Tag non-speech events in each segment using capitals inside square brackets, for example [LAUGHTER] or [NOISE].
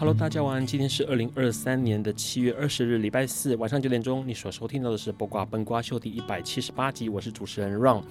Hello，大家晚安。今天是二零二三年的七月二十日，礼拜四晚上九点钟。你所收听到的是《卜卦崩瓜秀》第一百七十八集，我是主持人 Ron。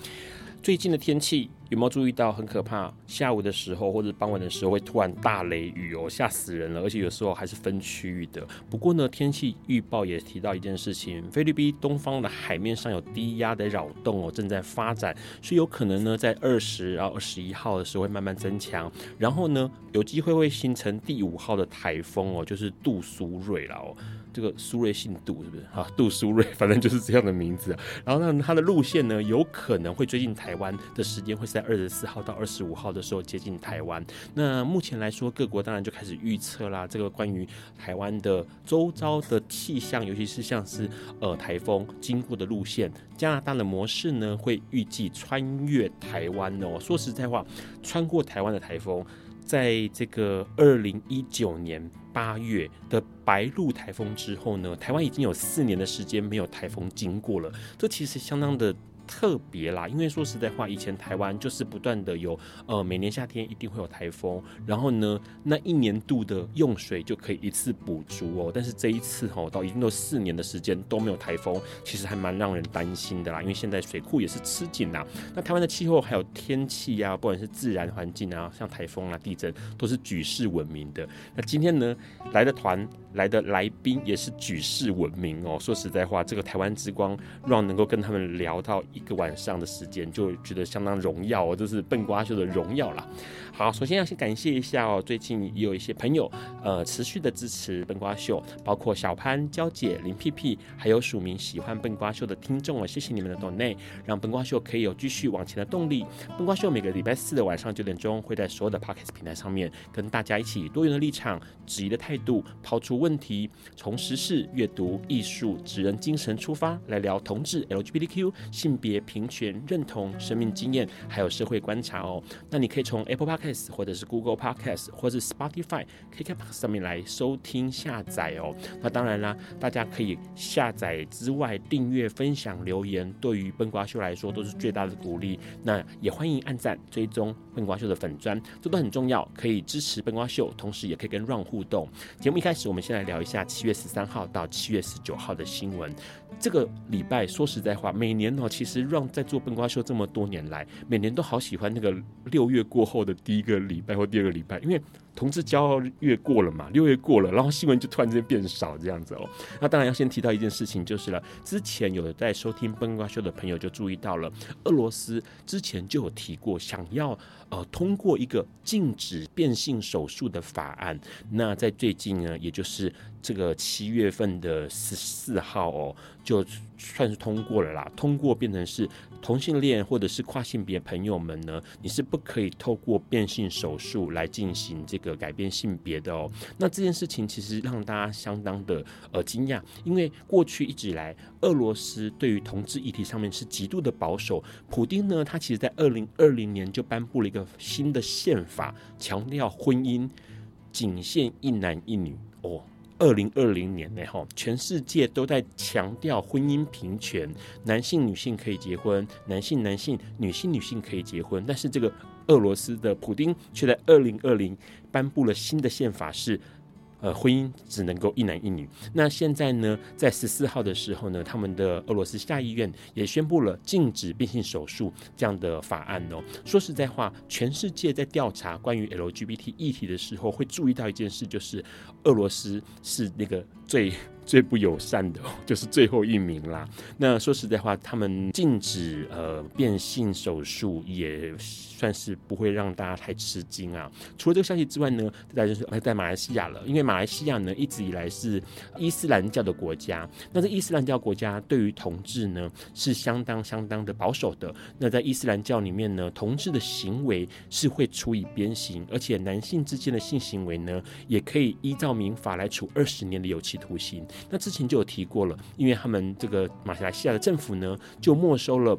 最近的天气有没有注意到很可怕？下午的时候或者傍晚的时候会突然大雷雨哦，吓死人了！而且有时候还是分区域的。不过呢，天气预报也提到一件事情：菲律宾东方的海面上有低压的扰动哦，正在发展，所以有可能呢，在二十然后二十一号的时候会慢慢增强，然后呢，有机会会形成第五号的台风哦，就是杜苏芮了哦。这个苏芮姓杜是不是？哈，杜苏芮，反正就是这样的名字。然后呢，它的路线呢，有可能会追近台台湾的时间会是在二十四号到二十五号的时候接近台湾。那目前来说，各国当然就开始预测啦，这个关于台湾的周遭的气象，尤其是像是呃台风经过的路线，加拿大的模式呢，会预计穿越台湾哦。说实在话，穿过台湾的台风。在这个二零一九年八月的白鹿台风之后呢，台湾已经有四年的时间没有台风经过了，这其实相当的。特别啦，因为说实在话，以前台湾就是不断的有，呃，每年夏天一定会有台风，然后呢，那一年度的用水就可以一次补足哦。但是这一次吼，到已经都四年的时间都没有台风，其实还蛮让人担心的啦。因为现在水库也是吃紧啦。那台湾的气候还有天气呀，不管是自然环境啊，像台风啊、地震，都是举世闻名的。那今天呢，来的团来的来宾也是举世闻名哦。说实在话，这个台湾之光让能够跟他们聊到。一个晚上的时间就觉得相当荣耀哦，这是笨瓜秀的荣耀啦。好，首先要先感谢一下哦，最近也有一些朋友呃持续的支持笨瓜秀，包括小潘、娇姐、林屁屁，还有署名喜欢笨瓜秀的听众哦，谢谢你们的 donate，让笨瓜秀可以有继续往前的动力。笨瓜秀每个礼拜四的晚上九点钟会在所有的 podcast 平台上面跟大家一起多元的立场、质疑的态度，抛出问题，从时事、阅读、艺术、职人精神出发来聊同志、LGBTQ 性别。平权认同、生命经验，还有社会观察哦。那你可以从 Apple Podcast 或者是 Google Podcast 或者是 Spotify、KKBOX 上面来收听下载哦。那当然啦，大家可以下载之外订阅、分享、留言，对于笨瓜秀来说都是最大的鼓励。那也欢迎按赞、追踪笨瓜秀的粉砖，这都很重要，可以支持笨瓜秀，同时也可以跟 Ron 互动。节目一开始，我们先来聊一下七月十三号到七月十九号的新闻。这个礼拜说实在话，每年哦，其实让在做笨瓜秀这么多年来，每年都好喜欢那个六月过后的第一个礼拜或第二个礼拜，因为。同志骄傲月过了嘛，六月过了，然后新闻就突然之间变少这样子哦。那当然要先提到一件事情就是了，之前有在收听笨瓜秀的朋友就注意到了，俄罗斯之前就有提过想要呃通过一个禁止变性手术的法案。那在最近呢，也就是这个七月份的十四号哦，就算是通过了啦，通过变成是同性恋或者是跨性别朋友们呢，你是不可以透过变性手术来进行这个。改变性别的哦，那这件事情其实让大家相当的呃惊讶，因为过去一直以来，俄罗斯对于同志议题上面是极度的保守。普丁呢，他其实在二零二零年就颁布了一个新的宪法，强调婚姻仅限一男一女哦。二零二零年呢，哈，全世界都在强调婚姻平权，男性女性可以结婚，男性男性、女性女性可以结婚，但是这个俄罗斯的普丁却在二零二零颁布了新的宪法是。呃，婚姻只能够一男一女。那现在呢，在十四号的时候呢，他们的俄罗斯下议院也宣布了禁止变性手术这样的法案哦。说实在话，全世界在调查关于 LGBT 议题的时候，会注意到一件事，就是俄罗斯是那个最。最不友善的 [LAUGHS] 就是最后一名啦。那说实在话，他们禁止呃变性手术，也算是不会让大家太吃惊啊。除了这个消息之外呢，再就是在马来西亚了，因为马来西亚呢一直以来是伊斯兰教的国家，那这伊斯兰教国家对于同志呢是相当相当的保守的。那在伊斯兰教里面呢，同志的行为是会处以鞭刑，而且男性之间的性行为呢，也可以依照民法来处二十年的有期徒刑。那之前就有提过了，因为他们这个马来西亚的政府呢，就没收了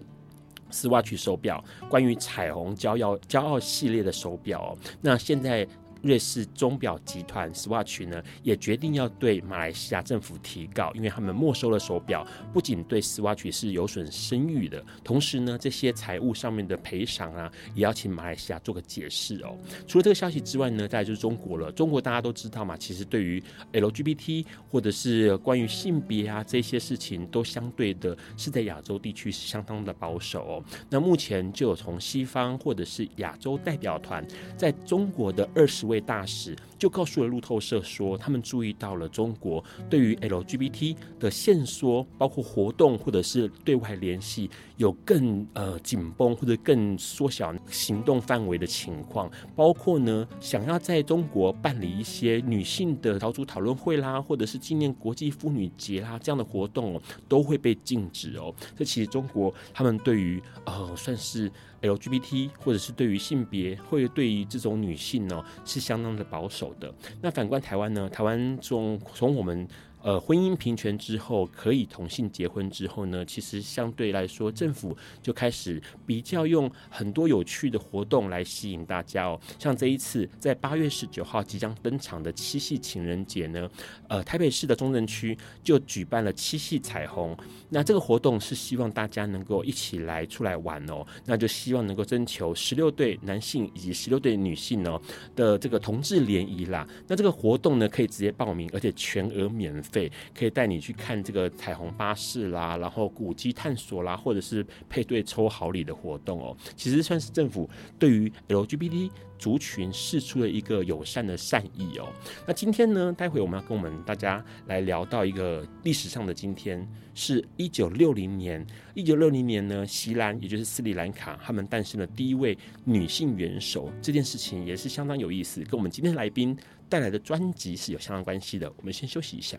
Swatch 手表，关于彩虹骄傲骄傲系列的手表哦。那现在。瑞士钟表集团 Swatch 呢，也决定要对马来西亚政府提告，因为他们没收了手表，不仅对 Swatch 是有损声誉的，同时呢，这些财务上面的赔偿啊，也要请马来西亚做个解释哦。除了这个消息之外呢，再就是中国了。中国大家都知道嘛，其实对于 LGBT 或者是关于性别啊这些事情，都相对的是在亚洲地区是相当的保守哦。那目前就有从西方或者是亚洲代表团在中国的二十位大使就告诉了路透社说，他们注意到了中国对于 LGBT 的限缩，包括活动或者是对外联系有更呃紧绷或者更缩小行动范围的情况，包括呢想要在中国办理一些女性的小组讨论会啦，或者是纪念国际妇女节啦这样的活动哦，都会被禁止哦。这其实中国他们对于呃算是。LGBT 或者是对于性别，会对于这种女性呢，是相当的保守的。那反观台湾呢？台湾从从我们。呃，婚姻平权之后，可以同性结婚之后呢，其实相对来说，政府就开始比较用很多有趣的活动来吸引大家哦。像这一次在八月十九号即将登场的七夕情人节呢，呃，台北市的中正区就举办了七夕彩虹。那这个活动是希望大家能够一起来出来玩哦。那就希望能够征求十六对男性以及十六对女性哦的这个同志联谊啦。那这个活动呢，可以直接报名，而且全额免费。可以带你去看这个彩虹巴士啦，然后古迹探索啦，或者是配对抽好礼的活动哦。其实算是政府对于 LGBT 族群释出了一个友善的善意哦。那今天呢，待会我们要跟我们大家来聊到一个历史上的今天，是一九六零年。一九六零年呢，锡兰也就是斯里兰卡，他们诞生了第一位女性元首。这件事情也是相当有意思，跟我们今天来宾带来的专辑是有相当关系的。我们先休息一下。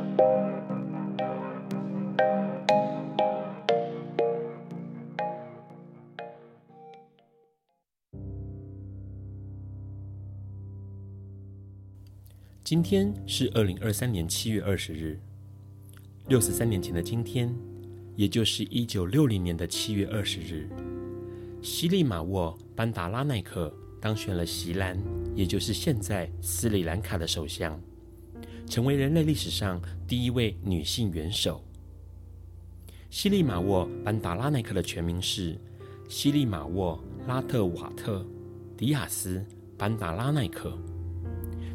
今天是二零二三年七月二十日，六十三年前的今天，也就是一九六零年的七月二十日，西利马沃·班达拉奈克当选了锡兰，也就是现在斯里兰卡的首相，成为人类历史上第一位女性元首。西利马沃·班达拉奈克的全名是西利马沃·拉特瓦特·迪亚斯·班达拉奈克，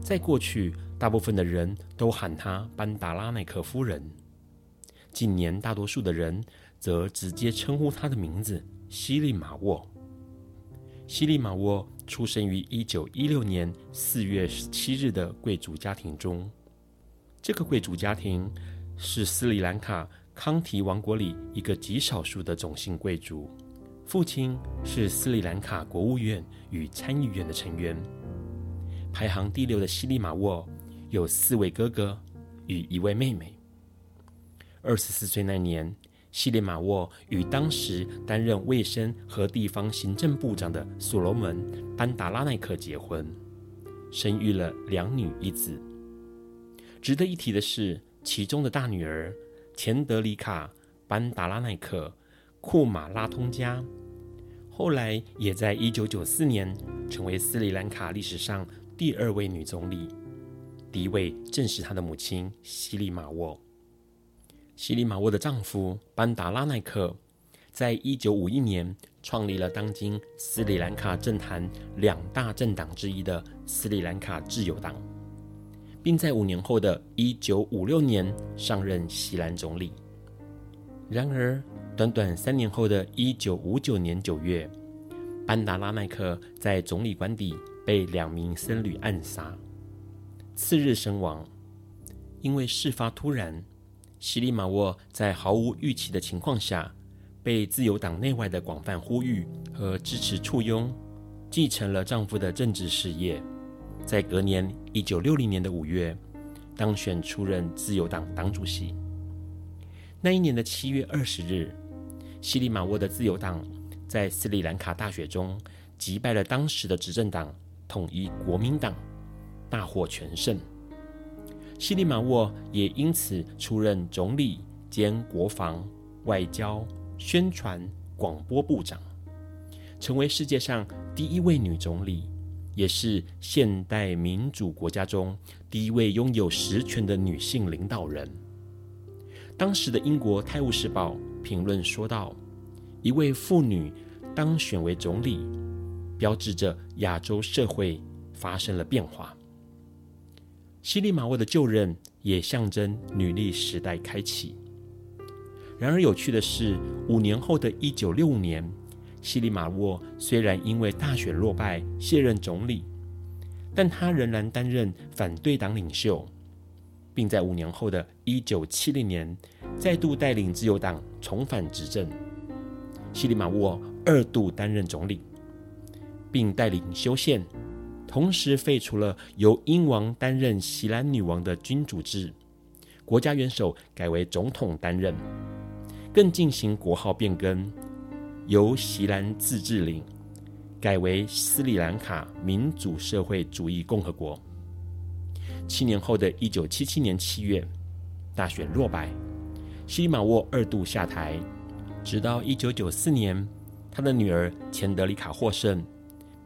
在过去。大部分的人都喊她班达拉奈克夫人。近年，大多数的人则直接称呼她的名字西利马沃。西利马沃出生于一九一六年四月十七日的贵族家庭中。这个贵族家庭是斯里兰卡康提王国里一个极少数的种姓贵族。父亲是斯里兰卡国务院与参议院的成员。排行第六的西利马沃有四位哥哥与一位妹妹。二十四岁那年，西利马沃与当时担任卫生和地方行政部长的所罗门·班达拉奈克结婚，生育了两女一子。值得一提的是，其中的大女儿钱德里卡·班达拉奈克·库马拉通加，后来也在一九九四年成为斯里兰卡历史上第二位女总理，第一位正是他的母亲西利马沃。西利马沃的丈夫班达拉奈克，在一九五一年创立了当今斯里兰卡政坛两大政党之一的斯里兰卡自由党，并在五年后的一九五六年上任锡兰总理。然而，短短三年后的一九五九年九月，班达拉奈克在总理官邸被两名僧侣暗杀，次日身亡。因为事发突然。西利马沃在毫无预期的情况下，被自由党内外的广泛呼吁和支持簇拥，继承了丈夫的政治事业。在隔年一九六零年的五月，当选出任自由党党主席。那一年的七月二十日，西利马沃的自由党在斯里兰卡大选中击败了当时的执政党统一国民党，大获全胜。西利马沃也因此出任总理兼国防、外交、宣传、广播部长，成为世界上第一位女总理，也是现代民主国家中第一位拥有实权的女性领导人。当时的英国《泰晤士报》评论说道：“一位妇女当选为总理，标志着亚洲社会发生了变化。”西利马沃的就任也象征女力时代开启。然而有趣的是，五年后的一九六五年，西利马沃虽然因为大选落败卸任总理，但他仍然担任反对党领袖，并在五年后的一九七零年再度带领自由党重返执政。西利马沃二度担任总理，并带领修宪。同时废除了由英王担任锡兰女王的君主制，国家元首改为总统担任，更进行国号变更，由锡兰自治领改为斯里兰卡民主社会主义共和国。七年后的一九七七年七月，大选落败，西马沃二度下台，直到一九九四年，他的女儿钱德里卡获胜。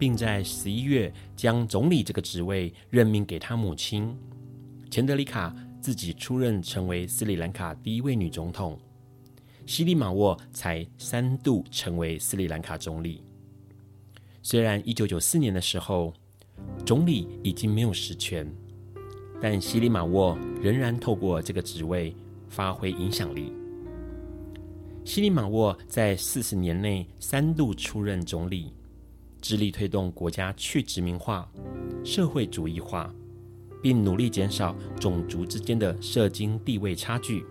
并在十一月将总理这个职位任命给他母亲钱德里卡，自己出任成为斯里兰卡第一位女总统。西利马沃才三度成为斯里兰卡总理。虽然一九九四年的时候，总理已经没有实权，但西利马沃仍然透过这个职位发挥影响力。西利马沃在四十年内三度出任总理。致力推动国家去殖民化、社会主义化，并努力减少种族之间的社经地位差距，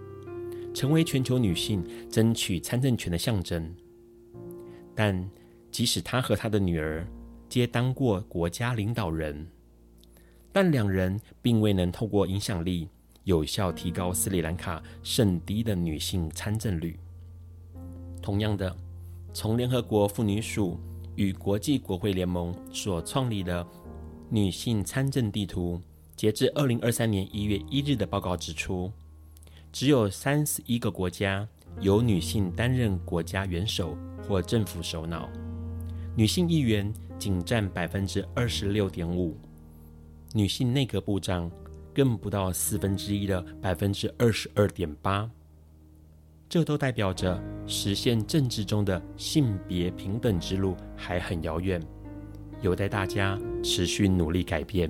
成为全球女性争取参政权的象征。但即使她和她的女儿皆当过国家领导人，但两人并未能透过影响力有效提高斯里兰卡甚低的女性参政率。同样的，从联合国妇女署。与国际国会联盟所创立的女性参政地图，截至二零二三年一月一日的报告指出，只有三十一个国家由女性担任国家元首或政府首脑，女性议员仅占百分之二十六点五，女性内阁部长更不到四分之一的百分之二十二点八。这都代表着实现政治中的性别平等之路还很遥远，有待大家持续努力改变。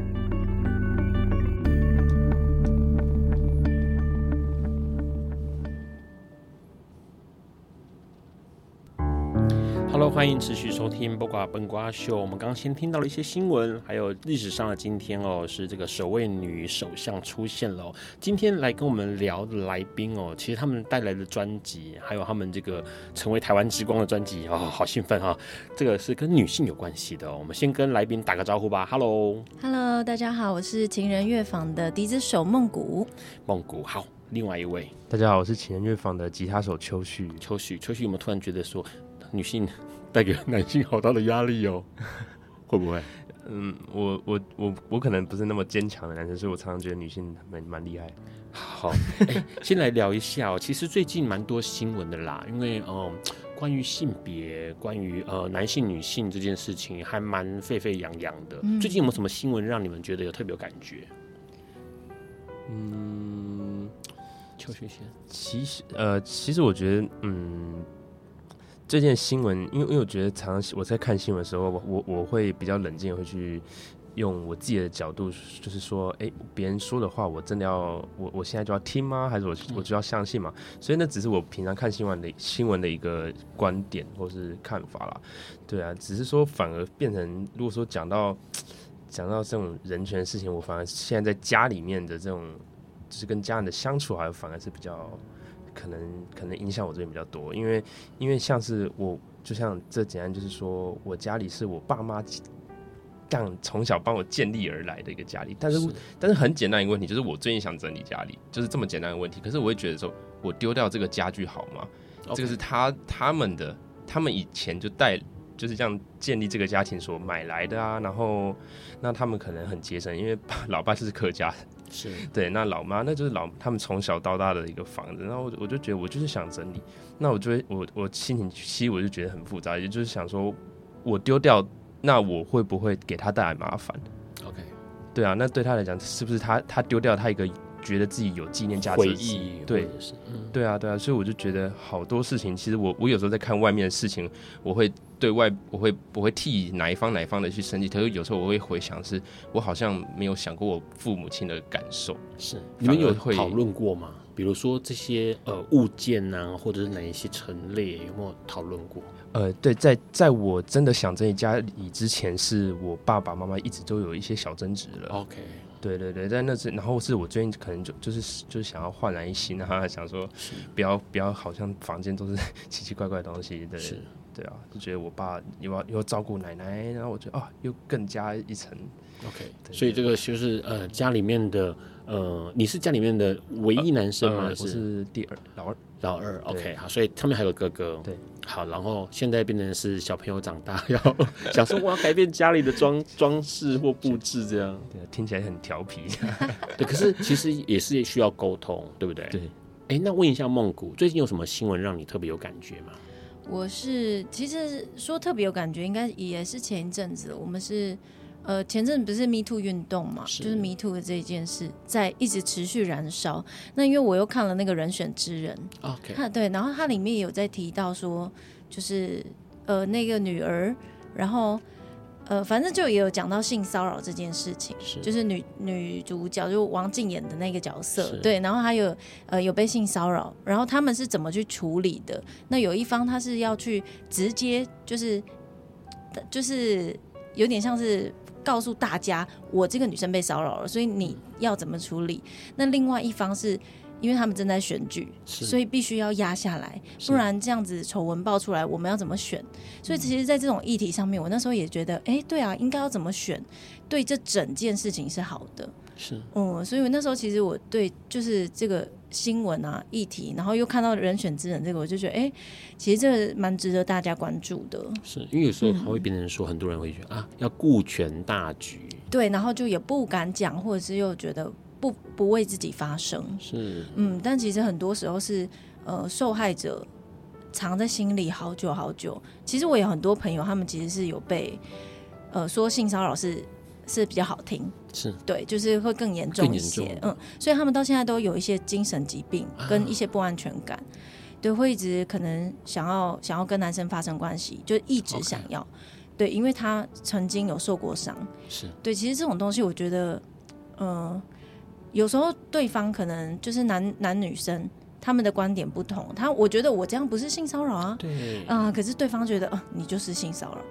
欢迎持续收听《播瓜笨瓜秀》。我们刚刚先听到了一些新闻，还有历史上的今天哦，是这个首位女首相出现了哦。今天来跟我们聊的来宾哦，其实他们带来的专辑，还有他们这个成为台湾之光的专辑哦，好兴奋哈、哦！这个是跟女性有关系的哦。我们先跟来宾打个招呼吧。Hello，Hello，大家好，我是情人乐坊的笛子手梦谷。梦谷好，另外一位，大家好，我是情人乐坊的吉他手秋旭。秋旭，秋旭，有没有突然觉得说女性？带给男性好大的压力哦，[LAUGHS] 会不会？嗯，我我我我可能不是那么坚强的男生，所以我常常觉得女性蛮蛮厉害。好，[LAUGHS] 哎，先来聊一下哦。其实最近蛮多新闻的啦，因为嗯，呃，关于性别，关于呃男性女性这件事情，还蛮沸沸扬扬的。嗯。最近有没有什么新闻让你们觉得有特别有感觉？嗯，邱学贤，其实呃，其实我觉得嗯。这件新闻，因为因为我觉得常常我在看新闻的时候，我我我会比较冷静，会去用我自己的角度，就是说，哎，别人说的话，我真的要我我现在就要听吗？还是我我就要相信吗？所以那只是我平常看新闻的新闻的一个观点或是看法啦。对啊，只是说反而变成，如果说讲到讲到这种人权的事情，我反而现在在家里面的这种，就是跟家人的相处，还反而是比较。可能可能影响我这边比较多，因为因为像是我，就像这简单就是说，我家里是我爸妈样从小帮我建立而来的一个家里，但是，是但是很简单一个问题，就是我最近想整理家里，就是这么简单的问题。可是我会觉得说，我丢掉这个家具好吗.这个是他他们的，他们以前就带就是这样建立这个家庭所买来的啊，然后那他们可能很节省，因为老爸就是客家。是对，那老妈那就是老他们从小到大的一个房子，然后我我就觉得我就是想整理，那我就会我我心情其实我就觉得很复杂，也就是想说我丢掉，那我会不会给他带来麻烦？OK，对啊，那对他来讲是不是他他丢掉他一个觉得自己有纪念价值的回忆？对，嗯，对啊对啊，所以我就觉得好多事情，其实我我有时候在看外面的事情，我会。对外我会不会替哪一方哪一方的去生气？可是有时候我会回想，是我好像没有想过我父母亲的感受。是你们有讨论过吗？比如说这些呃物件啊，或者是哪一些陈列，有没有讨论过？呃，对，在在我真的想这一家里之前，是我爸爸妈妈一直都有一些小争执了。OK，对对对，在那是然后是我最近可能就就是就是想要焕然一新啊，想说不要不要好像房间都是 [LAUGHS] 奇奇怪怪的东西。对。是。对啊，就觉得我爸又要又要照顾奶奶，然后我觉得啊，又更加一层。OK，所以这个就是呃，家里面的呃，你是家里面的唯一男生吗？呃呃、是我是第二老二，老二。OK，好，所以他们还有哥哥。对，好，然后现在变成是小朋友长大，[LAUGHS] 要想说我要改变家里的装装饰或布置，这样对，听起来很调皮。[LAUGHS] 对，可是其实也是需要沟通，对不对？对。哎，那问一下梦古，最近有什么新闻让你特别有感觉吗？我是其实说特别有感觉，应该也是前一阵子，我们是呃前阵子不是 Me Too 运动嘛，是就是 Me Too 的这一件事在一直持续燃烧。那因为我又看了那个人选之人，OK，他对，然后它里面有在提到说，就是呃那个女儿，然后。呃，反正就也有讲到性骚扰这件事情，是就是女女主角就王静演的那个角色，对，然后还有呃有被性骚扰，然后他们是怎么去处理的？那有一方他是要去直接就是就是有点像是告诉大家，我这个女生被骚扰了，所以你要怎么处理？那另外一方是。因为他们正在选举，所以必须要压下来，不然这样子丑闻爆出来，我们要怎么选？所以其实，在这种议题上面，我那时候也觉得，哎、欸，对啊，应该要怎么选，对这整件事情是好的。是，嗯，所以我那时候其实我对就是这个新闻啊议题，然后又看到人选之人这个，我就觉得，哎、欸，其实这个蛮值得大家关注的。是因为有时候还会变成说，很多人会觉得、嗯、啊，要顾全大局，对，然后就也不敢讲，或者是又觉得。不不为自己发声。是，嗯，但其实很多时候是呃受害者藏在心里好久好久。其实我有很多朋友，他们其实是有被呃说性骚扰是是比较好听，是。对，就是会更严重一些，嗯，所以他们到现在都有一些精神疾病跟一些不安全感，啊、对，会一直可能想要想要跟男生发生关系，就一直想要.对，因为他曾经有受过伤，是。对，其实这种东西我觉得，嗯、呃，有时候对方可能就是男男女生。他们的观点不同，他我觉得我这样不是性骚扰啊，对，啊、呃，可是对方觉得，呃，你就是性骚扰。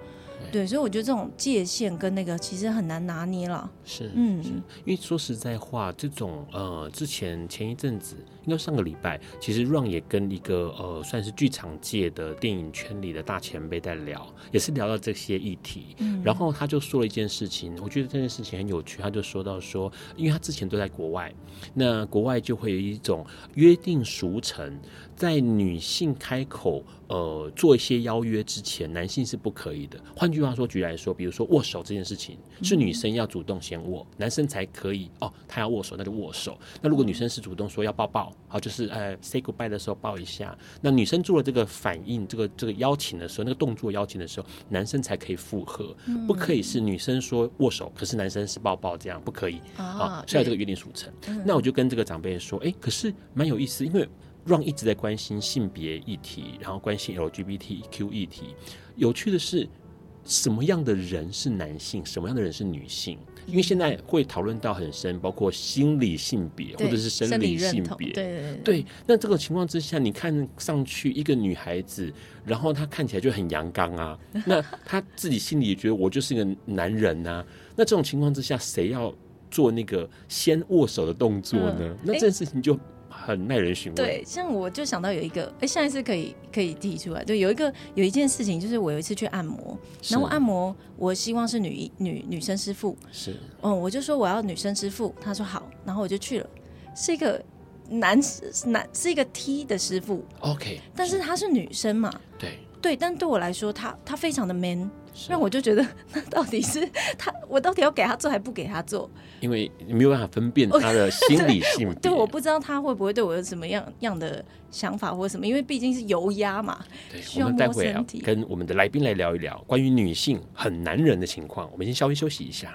对，所以我觉得这种界限跟那个其实很难拿捏了。是，嗯，因为说实在话，这种呃，之前前一阵子，应该上个礼拜，其实 Ron 也跟一个呃，算是剧场界的电影圈里的大前辈在聊，也是聊到这些议题。嗯，然后他就说了一件事情，我觉得这件事情很有趣。他就说到说，因为他之前都在国外，那国外就会有一种约定俗成。在女性开口呃做一些邀约之前，男性是不可以的。换句话说，举例来说，比如说握手这件事情，是女生要主动先握，男生才可以哦。他要握手，那就握手。那如果女生是主动说要抱抱，好，就是呃 say goodbye 的时候抱一下。那女生做了这个反应，这个这个邀请的时候，那个动作邀请的时候，男生才可以附和。不可以是女生说握手，可是男生是抱抱，这样不可以啊。所以这个约定俗成。那我就跟这个长辈说，哎，可是蛮有意思，因为。Ron 一直在关心性别议题，然后关心 LGBTQ 议题。有趣的是，什么样的人是男性，什么样的人是女性？因为现在会讨论到很深，包括心理性别或者是生理性别。对对对，对。那这个情况之下，你看上去一个女孩子，然后她看起来就很阳刚啊，[LAUGHS] 那她自己心里也觉得我就是一个男人啊。那这种情况之下，谁要做那个先握手的动作呢？嗯、那这件事情就。很耐人寻味。对，像我就想到有一个，哎，下一次可以可以提出来。对，有一个有一件事情，就是我有一次去按摩，然后按摩，我希望是女女女生师傅。是，嗯，我就说我要女生师傅，他说好，然后我就去了，是一个男男是一个 T 的师傅。OK，但是她是女生嘛？对对，但对我来说，他他非常的 man。让我就觉得，那到底是他，我到底要给他做还不给他做？因为你没有办法分辨他的心理性别。对，我不知道他会不会对我有什么样样的想法或者什么，因为毕竟是油压嘛。对，我们待会啊，跟我们的来宾来聊一聊关于女性很男人的情况。我们先稍微休息一下。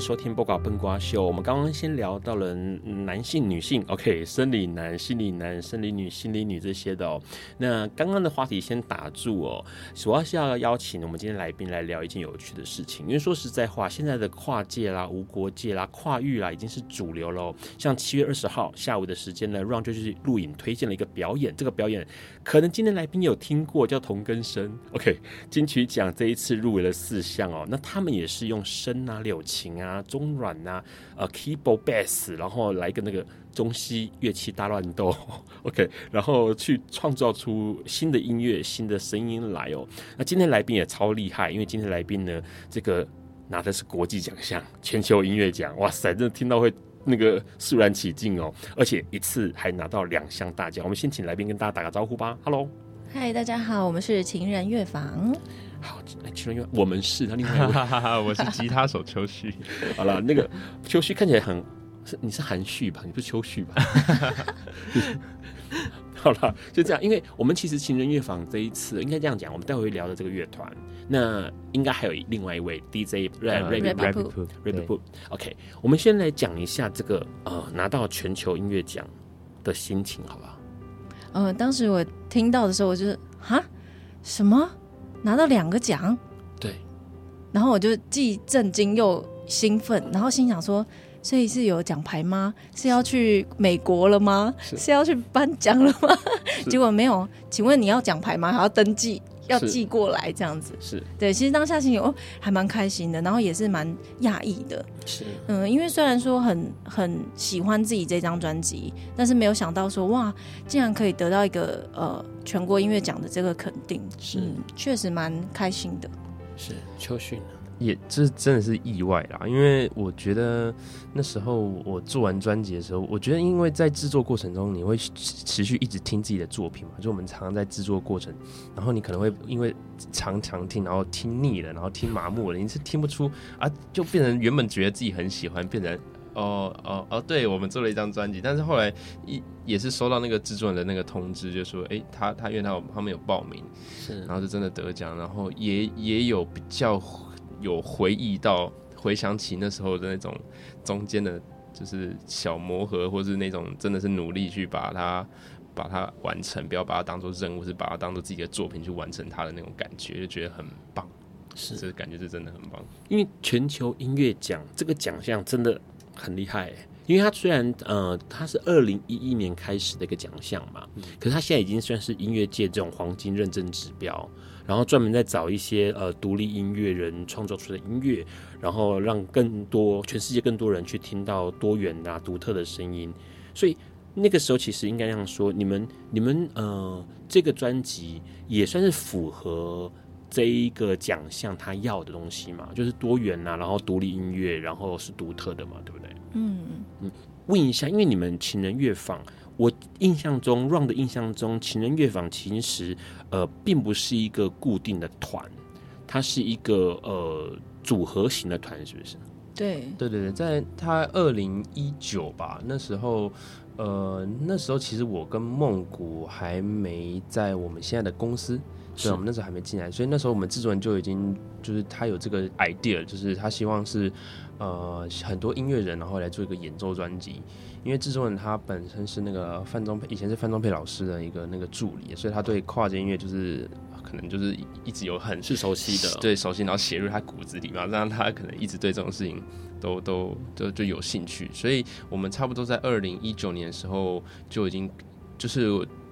收听《播瓜笨瓜秀》。我们刚刚先聊到了男性、女性，OK，生理男、心理男、生理女、心理女这些的哦。那刚刚的话题先打住哦，主要是要邀请我们今天来宾来聊一件有趣的事情。因为说实在话，现在的跨界啦、无国界啦、跨域啦，已经是主流了。像七月二十号下午的时间呢，Ron 就去录影推荐了一个表演。这个表演可能今天来宾有听过，叫同根生。OK，金曲奖这一次入围了四项哦。那他们也是用笙啊、柳。琴啊，中阮啊，呃，keyboard bass，然后来个那个中西乐器大乱斗，[LAUGHS] OK，然后去创造出新的音乐、新的声音来哦。那今天来宾也超厉害，因为今天来宾呢，这个拿的是国际奖项，全球音乐奖，哇塞，真的听到会那个肃然起敬哦，而且一次还拿到两项大奖。我们先请来宾跟大家打个招呼吧，Hello，嗨，大家好，我们是情人乐坊。好，情人乐我们是他另外一位，[LAUGHS] 我是吉他手秋旭。[LAUGHS] 好了，那个秋旭看起来很，是你是含蓄吧？你不是秋旭吧？[LAUGHS] 好了，就这样，因为我们其实情人乐坊这一次应该这样讲，我们待会会聊的这个乐团，那应该还有另外一位 DJ Rabbit Rabbit Rabbit OK，我们先来讲一下这个呃拿到全球音乐奖的心情，好不好？呃，当时我听到的时候，我就是哈？什么？拿到两个奖，对，然后我就既震惊又兴奋，然后心想说：所以是有奖牌吗？是要去美国了吗？是，是要去颁奖了吗？结果没有。请问你要奖牌吗？还要登记，要寄过来这样子。是对，其实当下心情哦还蛮开心的，然后也是蛮讶异的。是，嗯，因为虽然说很很喜欢自己这张专辑，但是没有想到说哇，竟然可以得到一个呃。全国音乐奖的这个肯定，是确实蛮开心的。是秋训也这真的是意外啦，因为我觉得那时候我做完专辑的时候，我觉得因为在制作过程中，你会持续一直听自己的作品嘛，就我们常常在制作过程，然后你可能会因为常常听，然后听腻了，然后听麻木了，你是听不出啊，就变成原本觉得自己很喜欢，变成哦哦哦，对，我们做了一张专辑，但是后来一也是收到那个制作人的那个通知，就说哎，他他因为他有他们有报名，是，然后就真的得奖，然后也也有比较。有回忆到，回想起那时候的那种中间的，就是小磨合，或是那种真的是努力去把它把它完成，不要把它当做任务，是把它当做自己的作品去完成它的那种感觉，就觉得很棒。是，这个感觉是真的很棒。因为全球音乐奖这个奖项真的很厉害，因为它虽然呃它是二零一一年开始的一个奖项嘛，可是它现在已经算是音乐界这种黄金认证指标。然后专门在找一些呃独立音乐人创作出的音乐，然后让更多全世界更多人去听到多元啊独特的声音。所以那个时候其实应该这样说，你们你们呃这个专辑也算是符合这一个奖项他要的东西嘛，就是多元啊，然后独立音乐，然后是独特的嘛，对不对？嗯嗯。问一下，因为你们情人乐坊。我印象中，Ron 的印象中，情人乐坊其实呃并不是一个固定的团，它是一个呃组合型的团，是不是？对对对对，在他二零一九吧，那时候呃那时候其实我跟梦谷还没在我们现在的公司，对，我们那时候还没进来，所以那时候我们制作人就已经就是他有这个 idea，就是他希望是呃很多音乐人然后来做一个演奏专辑。因为制作人他本身是那个范宗沛，以前是范宗沛老师的一个那个助理，所以他对跨界音乐就是可能就是一直有很是熟悉的，对熟悉，然后写入他骨子里嘛，让他可能一直对这种事情都都都就有兴趣。所以我们差不多在二零一九年的时候就已经就是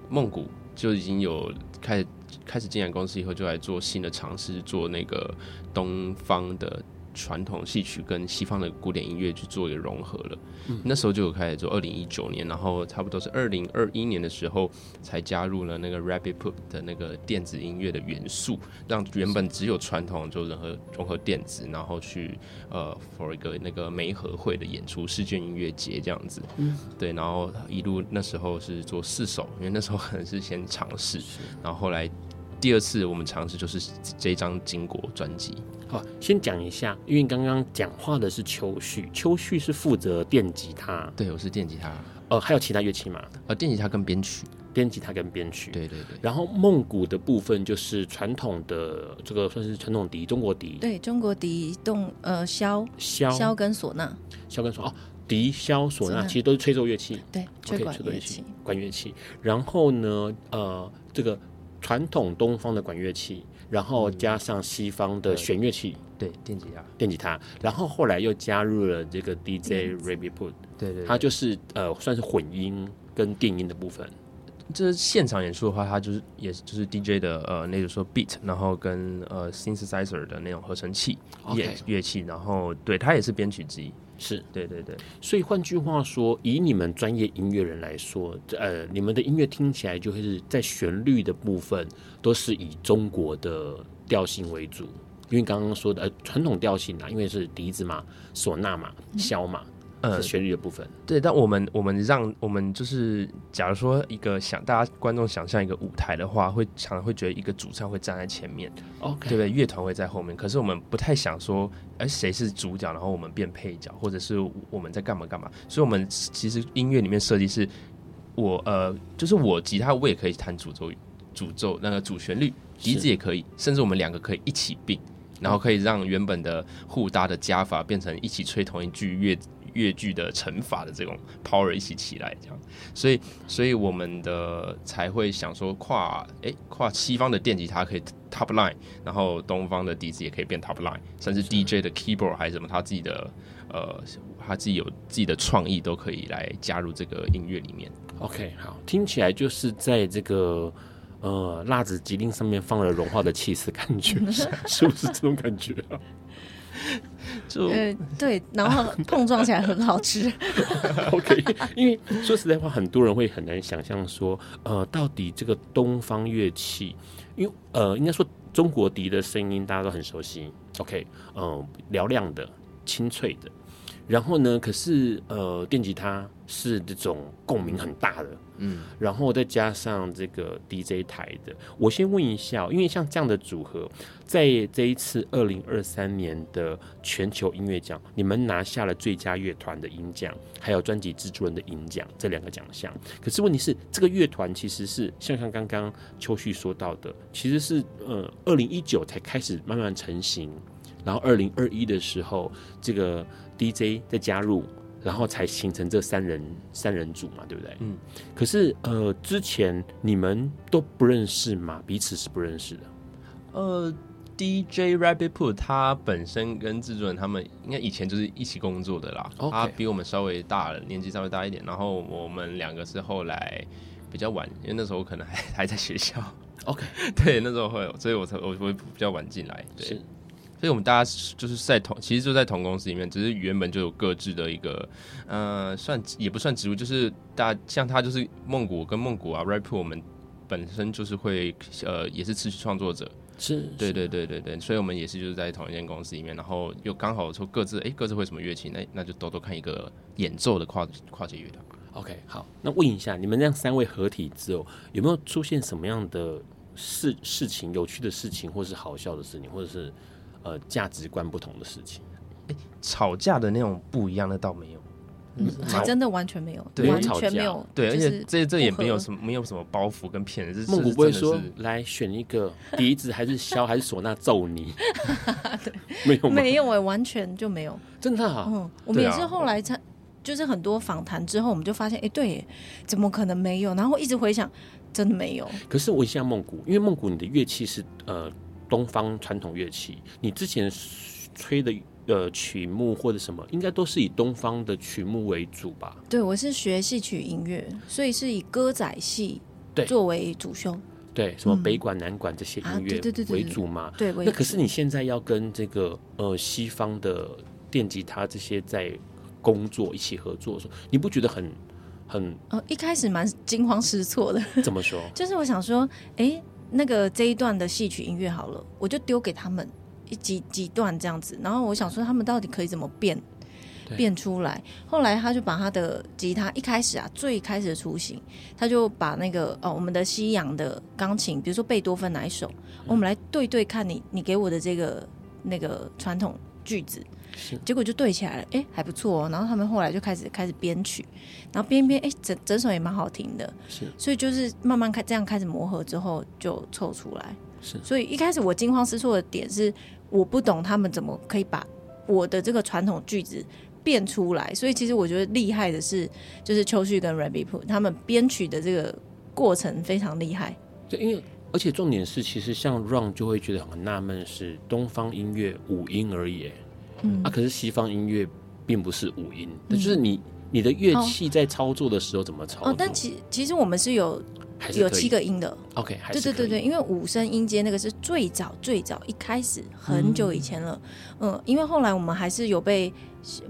梦谷就已经有开始开始进来公司以后就来做新的尝试，做那个东方的。传统戏曲跟西方的古典音乐去做一个融合了，嗯、那时候就有开始做。二零一九年，然后差不多是二零二一年的时候，才加入了那个 Rabbit Put 的那个电子音乐的元素，让原本只有传统就融合融合电子，然后去呃 for 一个那个梅合会的演出，世界音乐节这样子。嗯，对，然后一路那时候是做四首，因为那时候可能是先尝试，然后后来。第二次我们尝试就是这张经国专辑。好，先讲一下，因为刚刚讲话的是秋旭，秋旭是负责电吉他，对，我是电吉他。呃，还有其他乐器吗？呃，电吉他跟编曲，电吉他跟编曲，对对对。然后梦鼓的部分就是传统的这个算是传统笛，中国笛，对，中国笛动呃箫箫箫跟唢呐，箫跟唢哦，笛箫唢呐其实都是吹奏乐器，对，吹管乐器，管乐器。然后呢，呃，这个。传统东方的管乐器，然后加上西方的弦乐器，嗯、对，对电吉他，电吉他，然后后来又加入了这个 DJ Rabbit Put，对，对对，它就是呃算是混音跟电音的部分。这现场演出的话，它就是也就是 DJ 的呃，那个说 beat，然后跟呃 synthesizer 的那种合成器.乐器，然后对，它也是编曲之一。是。对对对，所以换句话说，以你们专业音乐人来说，呃，你们的音乐听起来就会是在旋律的部分都是以中国的调性为主，因为刚刚说的呃传统调性啊，因为是笛子嘛、唢呐嘛、箫嘛。呃，旋律的部分，对，但我们我们让我们就是，假如说一个想大家观众想象一个舞台的话，会常常会觉得一个主唱会站在前面，OK，对不对？乐团会在后面，可是我们不太想说，哎，谁是主角，然后我们变配角，或者是我们在干嘛干嘛？所以，我们其实音乐里面设计是，我呃，就是我吉他我也可以弹主奏，主奏那个主旋律，笛子也可以，甚至我们两个可以一起并，然后可以让原本的互搭的加法变成一起吹同一句乐。乐句的乘法的这种 power 一起起来，这样，所以，所以我们的才会想说跨，诶，跨西方的电吉他可以 top line，然后东方的笛子也可以变 top line，甚至 DJ 的 keyboard 还是什么，他自己的，呃，他自己有自己的创意都可以来加入这个音乐里面。OK，好，听起来就是在这个呃辣子吉丁上面放了融化的气势，感觉 [LAUGHS] 是不是这种感觉啊？[LAUGHS] 就呃对，然后 [LAUGHS] 碰撞起来很好吃。[LAUGHS] OK，因为说实在话，很多人会很难想象说，呃，到底这个东方乐器，因为呃，应该说中国笛的声音大家都很熟悉，OK，嗯，嘹亮的、清脆的。然后呢，可是呃，电吉他是这种共鸣很大的，嗯，然后再加上这个 DJ 台的。我先问一下，因为像这样的组合，在这一次二零二三年的全球音乐奖，你们拿下了最佳乐团的银奖，还有专辑制作人的银奖这两个奖项。可是问题是，这个乐团其实是像像刚刚秋旭说到的，其实是呃二零一九才开始慢慢成型，然后二零二一的时候这个。DJ 再加入，然后才形成这三人三人组嘛，对不对？嗯。可是呃，之前你们都不认识嘛，彼此是不认识的。呃，DJ Rabbit Put 他本身跟制作人他们应该以前就是一起工作的啦。Okay. 他比我们稍微大了，年纪稍微大一点。然后我们两个是后来比较晚，因为那时候可能还还在学校。OK，[LAUGHS] 对，那时候会，所以我才我会比较晚进来。对。是。所以我们大家就是在同，其实就在同公司里面，只是原本就有各自的一个，呃，算也不算职务，就是大家像他就是梦谷跟梦谷啊 Put 我们本身就是会，呃，也是持续创作者，是，对对对对对，所以我们也是就是在同一间公司里面，然后又刚好说各自，哎，各自会什么乐器，那那就多多看一个演奏的跨跨界乐团。OK，好，那问一下，你们这样三位合体之后，有没有出现什么样的事事情，有趣的事情，或是好笑的事情，或者是？呃，价值观不同的事情，欸，吵架的那种不一样的倒没有，嗯，还真的完全没有，对，完全没有，对，而且这这也没有什么没有什么包袱跟骗人，梦古不会说来选一个笛子还是箫还是唢呐揍你，[LAUGHS] 没有没有哎，完全就没有，真的啊，嗯，我们也是后来才就是很多访谈之后，我们就发现，哎，对，怎么可能没有？然后一直回想，真的没有。可是我一下梦古，因为梦古你的乐器是呃。东方传统乐器，你之前吹的呃曲目或者什么，应该都是以东方的曲目为主吧？对，我是学戏曲音乐，所以是以歌仔戏作为主修。对，什么北管、南管这些音乐为主嘛？对，那可是你现在要跟这个呃西方的电吉他这些在工作一起合作的时候，你不觉得很很？呃，一开始蛮惊慌失措的。怎么说？[LAUGHS] 就是我想说，哎。那个这一段的戏曲音乐好了，我就丢给他们一几几段这样子，然后我想说他们到底可以怎么变变出来。后来他就把他的吉他一开始啊，最开始的雏形，他就把那个哦我们的西洋的钢琴，比如说贝多芬哪一首，嗯、我们来对对看你你给我的这个那个传统句子。结果就对起来了，哎、欸，还不错哦。然后他们后来就开始开始编曲，然后编编，哎、欸，整整首也蛮好听的。是，所以就是慢慢开这样开始磨合之后就凑出来。是，所以一开始我惊慌失措的点是，我不懂他们怎么可以把我的这个传统句子变出来。所以其实我觉得厉害的是，就是秋旭跟 Rabbit 他们编曲的这个过程非常厉害。对，因为而且重点是，其实像 Ron 就会觉得很纳闷，是东方音乐五音而已。嗯、啊，可是西方音乐并不是五音，那、嗯、就是你你的乐器在操作的时候怎么操作？哦，但其其实我们是有是有七个音的。OK，对对对对，因为五声音阶那个是最早最早一开始很久以前了。嗯，嗯，因为后来我们还是有被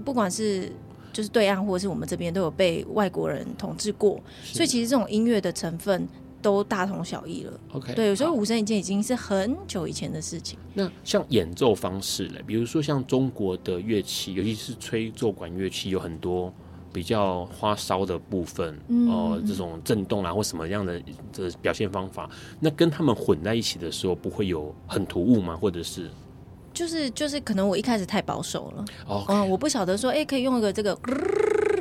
不管是就是对岸或者是我们这边都有被外国人统治过，所以其实这种音乐的成分。都大同小异了。OK，对，有时候五声音阶已经是很久以前的事情。那像演奏方式嘞，比如说像中国的乐器，尤其是吹奏管乐器，有很多比较花哨的部分，嗯、呃，这种震动啊或什么样的这表现方法，那跟他们混在一起的时候，不会有很突兀吗？或者是？就是就是，可能我一开始太保守了。哦.嗯，我不晓得说，哎、欸，可以用一个这个。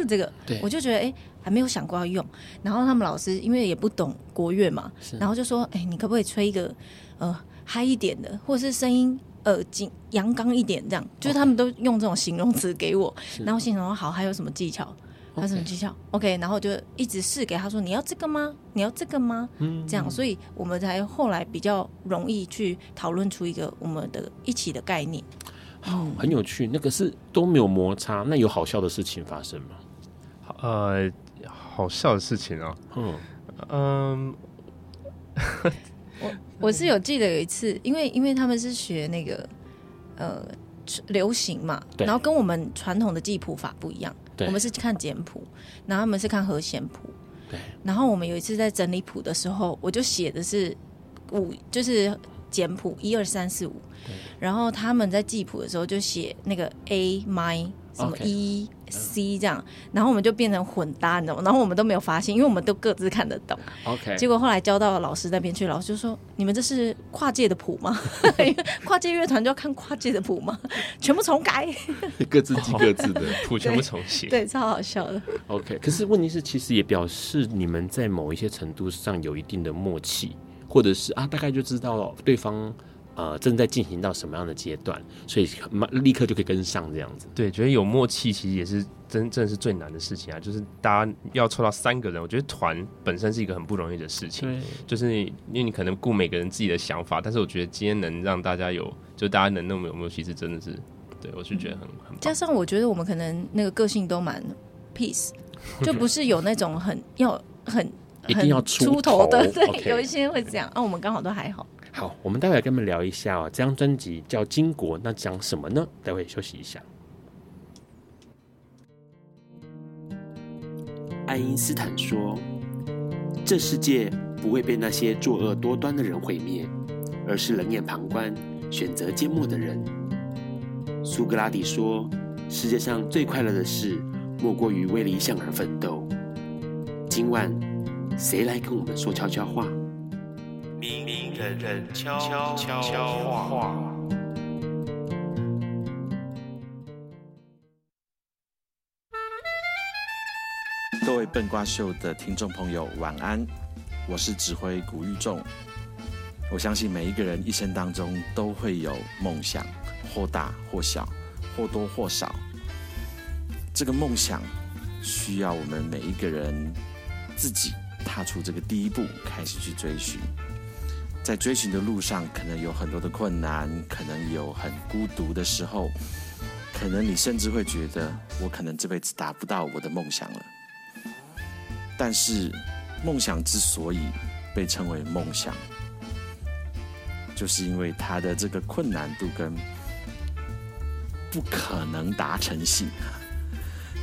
这个，对，我就觉得哎、欸，还没有想过要用。然后他们老师因为也不懂国乐嘛，然后就说，哎、欸，你可不可以吹一个呃嗨一点的，或者是声音呃紧阳刚一点这样？就是他们都用这种形容词给我。然后心想说好，还有什么技巧？还有什么技巧？OK，然后就一直试给他说，你要这个吗？你要这个吗？嗯，这样，所以我们才后来比较容易去讨论出一个我们的一起的概念。嗯，很有趣。那个是都没有摩擦，那有好笑的事情发生吗？呃，好笑的事情啊。嗯嗯，[LAUGHS] 我我是有记得有一次，因为因为他们是学那个呃流行嘛，然后跟我们传统的记谱法不一样。我们是看简谱，然后他们是看和弦谱。对。然后我们有一次在整理谱的时候，我就写的是五，就是简谱一二三四五，然后他们在记谱的时候就写那个 A my 什么 E C 这样，然后我们就变成混搭，你知道吗？然后我们都没有发现，因为我们都各自看得懂。OK，结果后来交到老师那边去，老师就说：“你们这是跨界的谱吗？[LAUGHS] 跨界乐团就要看跨界的谱吗？全部重改，[LAUGHS] 各自记各自的谱，全部重写。[LAUGHS] ”对，超好笑的。OK，可是问题是，其实也表示你们在某一些程度上有一定的默契，或者是啊，大概就知道对方。呃，正在进行到什么样的阶段，所以马立刻就可以跟上这样子。对，觉得有默契其实也是真正是最难的事情啊。就是大家要凑到三个人，我觉得团本身是一个很不容易的事情。对，就是因为你可能顾每个人自己的想法，但是我觉得今天能让大家有，就大家能那么有默契，是真的是，对我是觉得很很。加上我觉得我们可能那个个性都蛮 peace，[LAUGHS] 就不是有那种很要很一定要出头的，对，okay. 有一些人会这样。啊，我们刚好都还好。好，我们待会来跟你们聊一下哦。这张专辑叫《金国》，那讲什么呢？待会休息一下。爱因斯坦说：“这世界不会被那些作恶多端的人毁灭，而是冷眼旁观、选择缄默的人。”苏格拉底说：“世界上最快乐的事，莫过于为理想而奋斗。”今晚，谁来跟我们说悄悄话？明明人人悄悄话。各位笨瓜秀的听众朋友，晚安！我是指挥古玉仲。我相信每一个人一生当中都会有梦想，或大或小，或多或少。这个梦想需要我们每一个人自己踏出这个第一步，开始去追寻。在追寻的路上，可能有很多的困难，可能有很孤独的时候，可能你甚至会觉得，我可能这辈子达不到我的梦想了。但是，梦想之所以被称为梦想，就是因为它的这个困难度跟不可能达成性。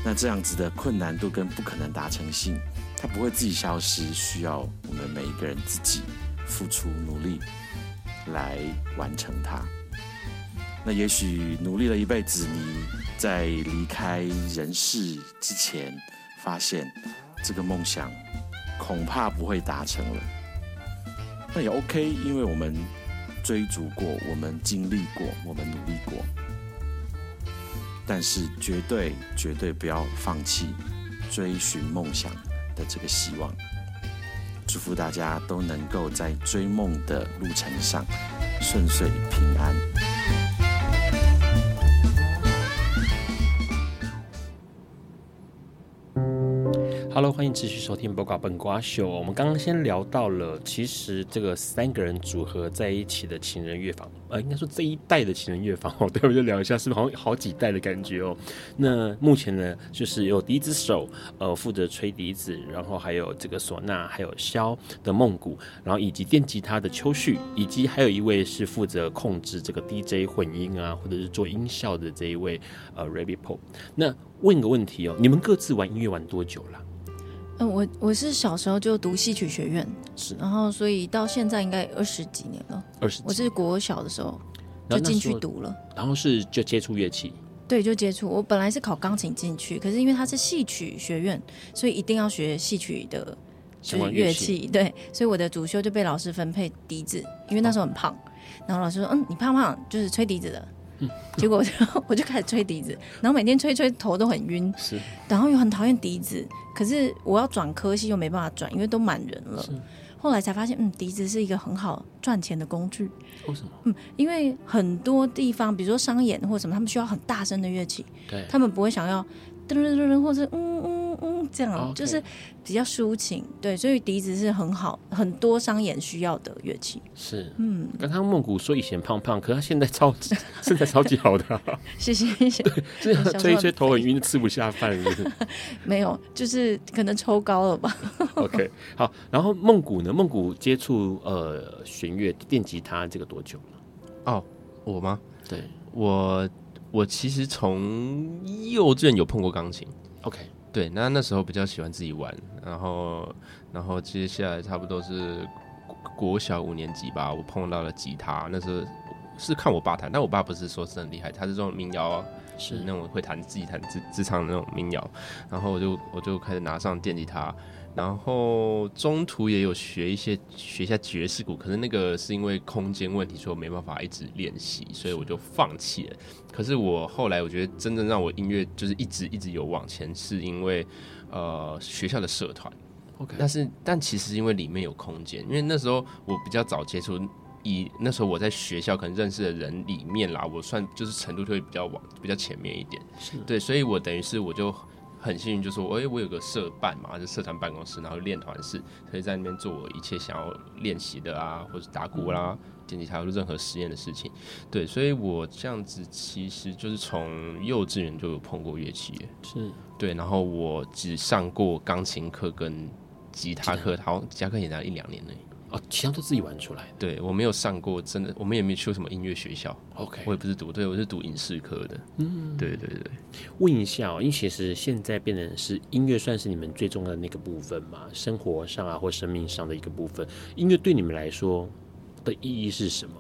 那这样子的困难度跟不可能达成性，它不会自己消失，需要我们每一个人自己。付出努力来完成它。那也许努力了一辈子，你在离开人世之前，发现这个梦想恐怕不会达成了。那也 OK，因为我们追逐过，我们经历过，我们努力过。但是绝对绝对不要放弃追寻梦想的这个希望。祝福大家都能够在追梦的路程上顺遂平安。Hello，欢迎继续收听《播瓜笨瓜秀》。我们刚刚先聊到了，其实这个三个人组合在一起的情人乐坊，呃，应该说这一代的情人乐坊哦，[LAUGHS] 对，我就聊一下，是不是好像好几代的感觉哦？那目前呢，就是有笛子手，呃，负责吹笛子，然后还有这个唢呐，还有箫的梦鼓，然后以及电吉他的秋旭，以及还有一位是负责控制这个 DJ 混音啊，或者是做音效的这一位呃 Rabbit Pop。那问个问题哦，你们各自玩音乐玩多久了？嗯，我我是小时候就读戏曲学院，是，然后所以到现在应该二十几年了。二十，我是国小的时候就进去读了，然后是就接触乐器。对，就接触。我本来是考钢琴进去，可是因为它是戏曲学院，所以一定要学戏曲的就是乐器。对，所以我的主修就被老师分配笛子，因为那时候很胖，哦、然后老师说：“嗯，你胖胖，就是吹笛子的。”结果我就 [LAUGHS] 我就开始吹笛子，然后每天吹吹头都很晕，是，然后又很讨厌笛子，可是我要转科系又没办法转，因为都满人了。后来才发现，嗯，笛子是一个很好赚钱的工具。为什么？嗯，因为很多地方，比如说商演或什么，他们需要很大声的乐器，对，他们不会想要噔噔噔噔，或者嗯嗯嗯这样就是比较抒情。对，所以笛子是很好，很多商演需要的乐器。是，嗯，刚刚梦谷说以前胖胖，可是他现在超 [LAUGHS] 身材超级好的，啊。谢谢谢谢。[LAUGHS] 对，吹一吹头很晕，吃不下饭是是？[LAUGHS] 没有，就是可能抽高了吧。OK，好，然后梦谷呢？梦谷接触呃弦乐电吉他这个多久了？哦，我吗？对，我我其实从幼稚园有碰过钢琴。OK，对，那那时候比较喜欢自己玩，然后然后接下来差不多是国小五年级吧，我碰到了吉他，那时候是看我爸弹，但我爸不是说是很厉害，他是这种民谣，是那种会弹自己弹自自唱的那种民谣，然后我就我就开始拿上电吉他。然后中途也有学一些学一下爵士鼓，可是那个是因为空间问题，所以我没办法一直练习，所以我就放弃了。可是我后来我觉得真正让我音乐就是一直一直有往前，是因为呃学校的社团。OK，但是但其实因为里面有空间，因为那时候我比较早接触，以那时候我在学校可能认识的人里面啦，我算就是程度就会比较往比较前面一点。是对，所以我等于是我就。很幸运，就是我，哎，我有个社办嘛，就社团办公室，然后练团室，可以在那边做我一切想要练习的啊，或者打鼓啦、电吉他，或者任何实验的事情。对，所以我这样子其实就是从幼稚园就有碰过乐器，是对，然后我只上过钢琴课跟吉他课，好像吉他课也才一两年呢。哦，其他都自己玩出来。对，我没有上过，真的，我们也没去过什么音乐学校。OK，我也不是读，对，我是读影视科的。嗯，对对对。问一下哦，因为其实现在变成是音乐，算是你们最重要的那个部分嘛？生活上啊，或生命上的一个部分。音乐对。你们来说的意义是什么？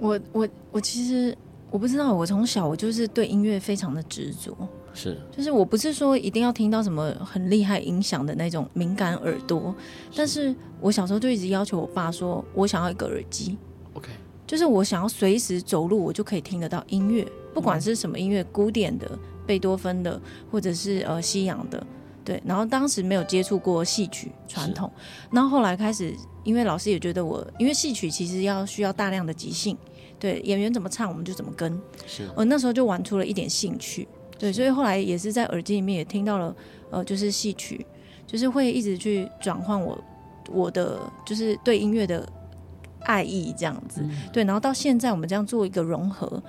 我我我其实我不知道，我从小我就是对。音乐非常的执着。是，就是我不是说一定要听到什么很厉害音响的那种敏感耳朵，但是我小时候就一直要求我爸说，我想要一个耳机，OK，就是我想要随时走路我就可以听得到音乐，不管是什么音乐，古典的、贝多芬的，或者是呃西洋的，对。然后当时没有接触过戏曲传统，然后后来开始，因为老师也觉得我，因为戏曲其实要需要大量的即兴，对，演员怎么唱我们就怎么跟，是。我那时候就玩出了一点兴趣。对，所以后来也是在耳机里面也听到了，呃，就是戏曲，就是会一直去转换我我的就是对音乐的爱意这样子。嗯、对，然后到现在我们这样做一个融合，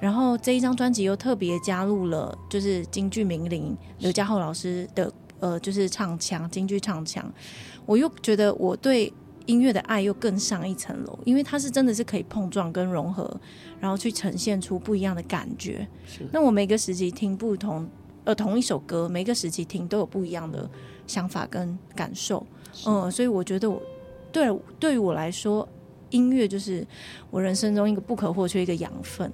然后这一张专辑又特别加入了就是京剧名伶刘家厚老师的呃就是唱腔京剧唱腔，我又觉得我对。音乐的爱又更上一层楼，因为它是真的是可以碰撞跟融合，然后去呈现出不一样的感觉。那我每个时期听不同，呃，同一首歌，每个时期听都有不一样的想法跟感受。嗯，所以我觉得我对对于我来说，音乐就是我人生中一个不可或缺一个养分。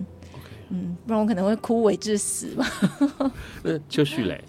嗯，不然我可能会枯萎致死吧。那 [LAUGHS] 就绪嘞。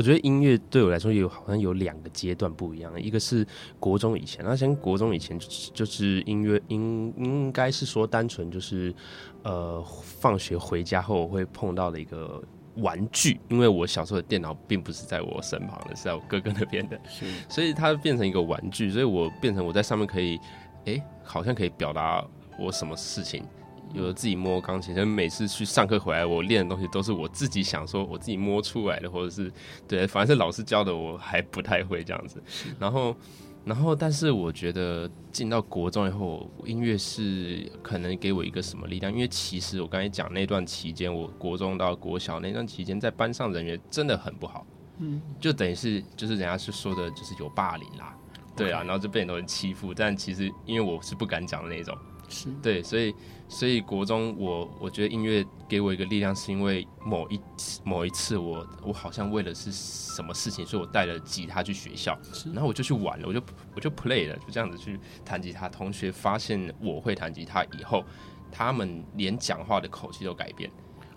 我觉得音乐对我来说有好像有两个阶段不一样，一个是国中以前，那先国中以前就是音乐应应该是说单纯就是呃放学回家后我会碰到的一个玩具，因为我小时候的电脑并不是在我身旁的，是在我哥哥那边的，所以它变成一个玩具，所以我变成我在上面可以，哎、欸，好像可以表达我什么事情。有的自己摸钢琴，所以每次去上课回来，我练的东西都是我自己想说我自己摸出来的，或者是对，反正是老师教的，我还不太会这样子。然后，然后，但是我觉得进到国中以后，音乐是可能给我一个什么力量？因为其实我刚才讲那段期间，我国中到国小那段期间，在班上人缘真的很不好，嗯，就等于是就是人家是说的，就是有霸凌啦，对啊，然后就被很多人欺负，但其实因为我是不敢讲的那种。是对，所以所以国中我我觉得音乐给我一个力量，是因为某一次某一次我我好像为了是什么事情，所以我带了吉他去学校，然后我就去玩了，我就我就 play 了，就这样子去弹吉他。同学发现我会弹吉他以后，他们连讲话的口气都改变。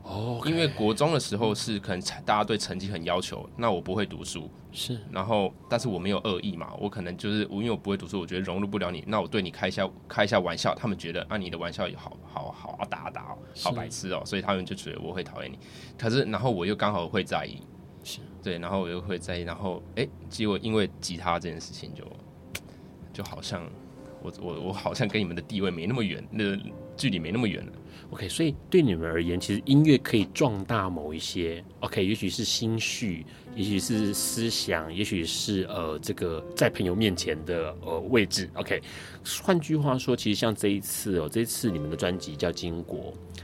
哦，Okay. 因为国中的时候是可能大家对成绩很要求，那我不会读书，是，然后但是我没有恶意嘛，我可能就是我因为我不会读书，我觉得融入不了你，那我对你开一下开一下玩笑，他们觉得啊你的玩笑也好好好啊打打哦，好白痴哦，所以他们就觉得我会讨厌你，可是然后我又刚好会在意，是。对，然后我又会在意，然后哎，结果因为吉他这件事情就就好像我我我好像跟你们的地位没那么远，那距离没那么远了。OK，所以对你们而言，其实音乐可以壮大某一些 OK，也许是心绪，也许是思想，也许是呃这个在朋友面前的呃位置。OK，换句话说，其实像这一次哦，这一次你们的专辑叫《巾帼》，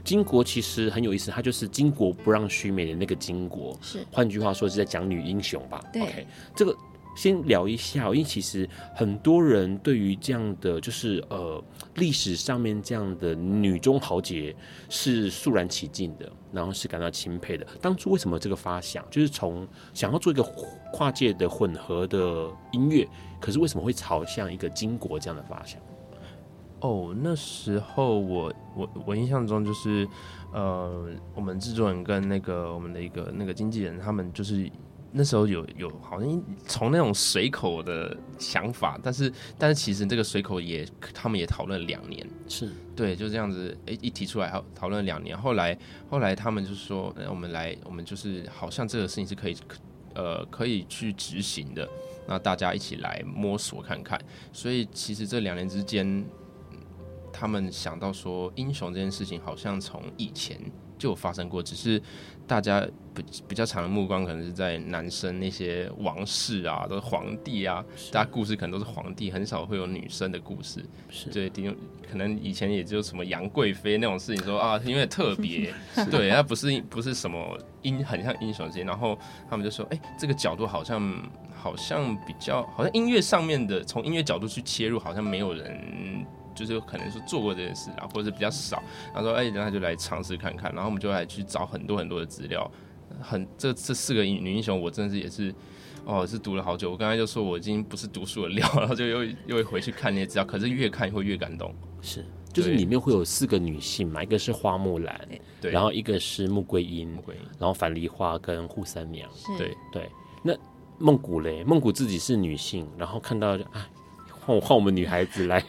巾帼其实很有意思，它就是巾帼不让须眉的那个巾帼。是，换句话说是在讲女英雄吧？对。OK，这个先聊一下，因为其实很多人对于这样的就是呃历史上面这样的女中豪杰是肃然起敬的，然后是感到钦佩的。当初为什么这个发想，就是从想要做一个跨界的混合的音乐，可是为什么会朝向一个经国这样的发想？哦，那时候我我我印象中就是，呃，我们制作人跟那个我们的一个那个经纪人，他们就是那时候有有好像从那种随口的想法，但是但是其实这个随口也他们也讨论了两年，是对，就这样子，诶，一提出来好讨论两年，后来后来他们就说，我们来，我们就是好像这个事情是可以，呃，可以去执行的，那大家一起来摸索看看，所以其实这两年之间。他们想到说，英雄这件事情好像从以前就有发生过，只是大家比比较长的目光可能是在男生那些王室啊，都是皇帝啊，大家故事可能都是皇帝，很少会有女生的故事。是对，可能以前也就什么杨贵妃那种事情说，说啊，因为特别，[LAUGHS] 对，那不是不是什么英，很像英雄。然后他们就说，哎、欸，这个角度好像好像比较，好像音乐上面的，从音乐角度去切入，好像没有人。就是可能是做过这件事啊，或者是比较少。他说：“哎、欸，那就来尝试看看。”然后我们就来去找很多很多的资料。很这这四个女英雄，我真的是也是哦，是读了好久。我刚才就说我已经不是读书的料，然后就又又会回去看那些资料。可是越看会越感动。是，就是里面会有四个女性嘛，一个是花木兰，对，然后一个是穆桂英，穆桂英，然后樊梨花跟扈三娘。对对。那孟古嘞？孟古自己是女性，然后看到啊。换换我们女孩子来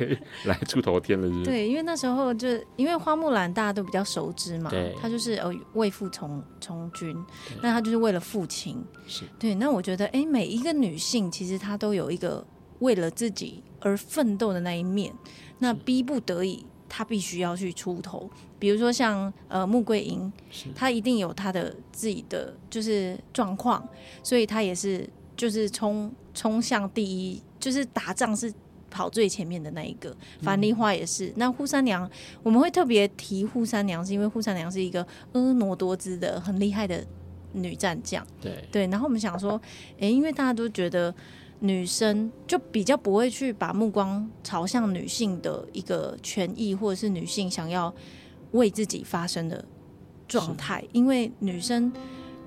来出头天了是？对，因为那时候就因为花木兰大家都比较熟知嘛，她就是呃为父从从军，那她就是为了父亲。是对，那我觉得哎，每一个女性其实她都有一个为了自己而奋斗的那一面，那逼不得已她必须要去出头。比如说像呃穆桂英，她一定有她的自己的就是状况，所以她也是就是冲冲向第一。就是打仗是跑最前面的那一个，樊梨花也是。嗯、那扈三娘，我们会特别提扈三娘，是因为扈三娘是一个婀娜多姿的、很厉害的女战将。对对。然后我们想说，哎、欸，因为大家都觉得女生就比较不会去把目光朝向女性的一个权益，或者是女性想要为自己发声的状态，因为女生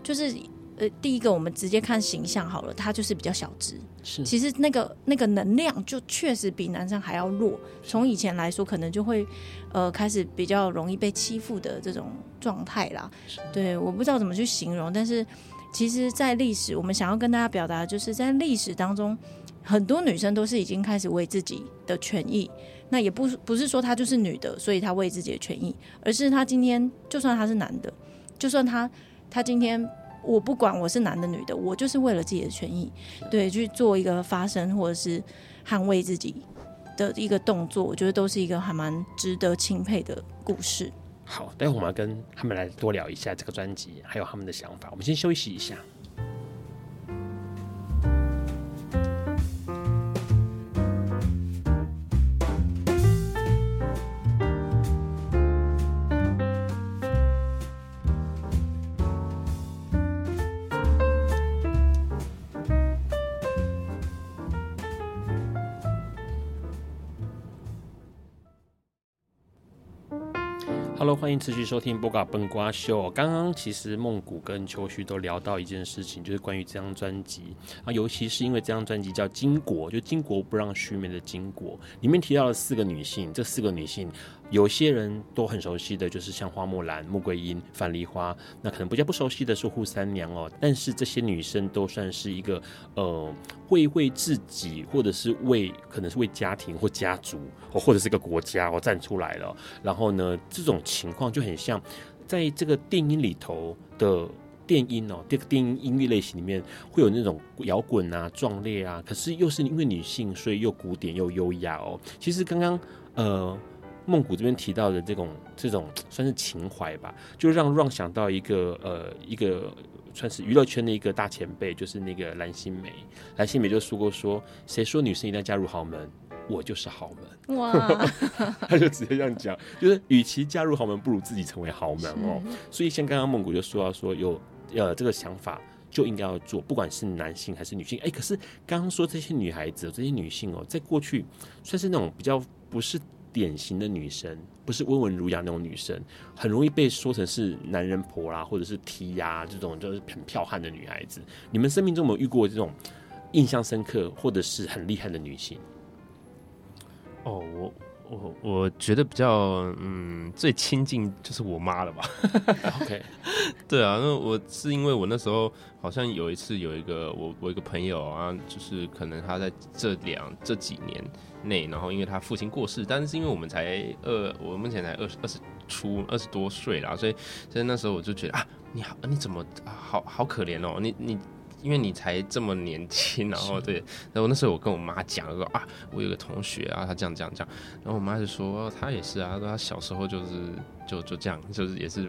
就是。呃，第一个我们直接看形象好了，他就是比较小只。是，其实那个那个能量就确实比男生还要弱。从以前来说，可能就会呃开始比较容易被欺负的这种状态啦。对，我不知道怎么去形容，但是其实，在历史，我们想要跟大家表达的就是在历史当中，很多女生都是已经开始为自己的权益。那也不不是说她就是女的，所以她为自己的权益，而是她今天就算她是男的，就算她她今天。我不管我是男的女的，我就是为了自己的权益，对，去做一个发声或者是捍卫自己的一个动作，我觉得都是一个还蛮值得钦佩的故事。好，待会我们要跟他们来多聊一下这个专辑，还有他们的想法。我们先休息一下。持续收听《波嘎笨瓜秀》。刚刚其实梦谷跟秋旭都聊到一件事情，就是关于这张专辑啊，尤其是因为这张专辑叫《巾帼》，就巾帼不让须眉的巾帼，里面提到了四个女性，这四个女性。有些人都很熟悉的就是像花木兰、穆桂英、樊梨花，那可能比较不熟悉的是扈三娘哦。但是这些女生都算是一个呃，会为自己或者是为可能是为家庭或家族或或者是一个国家哦站出来了。然后呢，这种情况就很像在这个电音里头的电音哦，这个电音音乐类型里面会有那种摇滚啊、壮烈啊，可是又是因为女性，所以又古典又优雅哦。其实刚刚呃。梦谷这边提到的这种 [TSK] 这种 [TSK] 算是情怀吧，就让 Ron 想到一个呃一个算是娱乐圈的一个大前辈，就是那个蓝心湄。蓝心湄就说过说，谁说女生一定要嫁入豪门？我就是豪门。哇，[LAUGHS] 他就直接这样讲，就是与其嫁入豪门，不如自己成为豪门哦。所以像刚刚梦谷就说到说有呃这个想法。就应该要做，不管是男性还是女性。哎，可是刚刚说这些女孩子，这些女性哦，在过去算是那种比较不是典型的女生，不是温文儒雅那种女生，很容易被说成是男人婆啦，或者是 T 呀这种就是很剽悍的女孩子。你们生命中有没有遇过这种印象深刻或者是很厉害的女性？哦，我。我我觉得比较嗯最亲近就是我妈了吧，OK，[LAUGHS] 对啊，那我是因为我那时候好像有一次有一个我我一个朋友啊，就是可能他在这两这几年内，然后因为他父亲过世，但是因为我们才二我目前才二十二十出二十多岁啦，所以所以那时候我就觉得啊，你好你怎么、啊、好好可怜哦，你你。因为你才这么年轻，然后对，然后那时候我跟我妈讲说啊，我有个同学啊，他这样这样这样，然后我妈就说他也是啊，他小时候就是就就这样，就是也是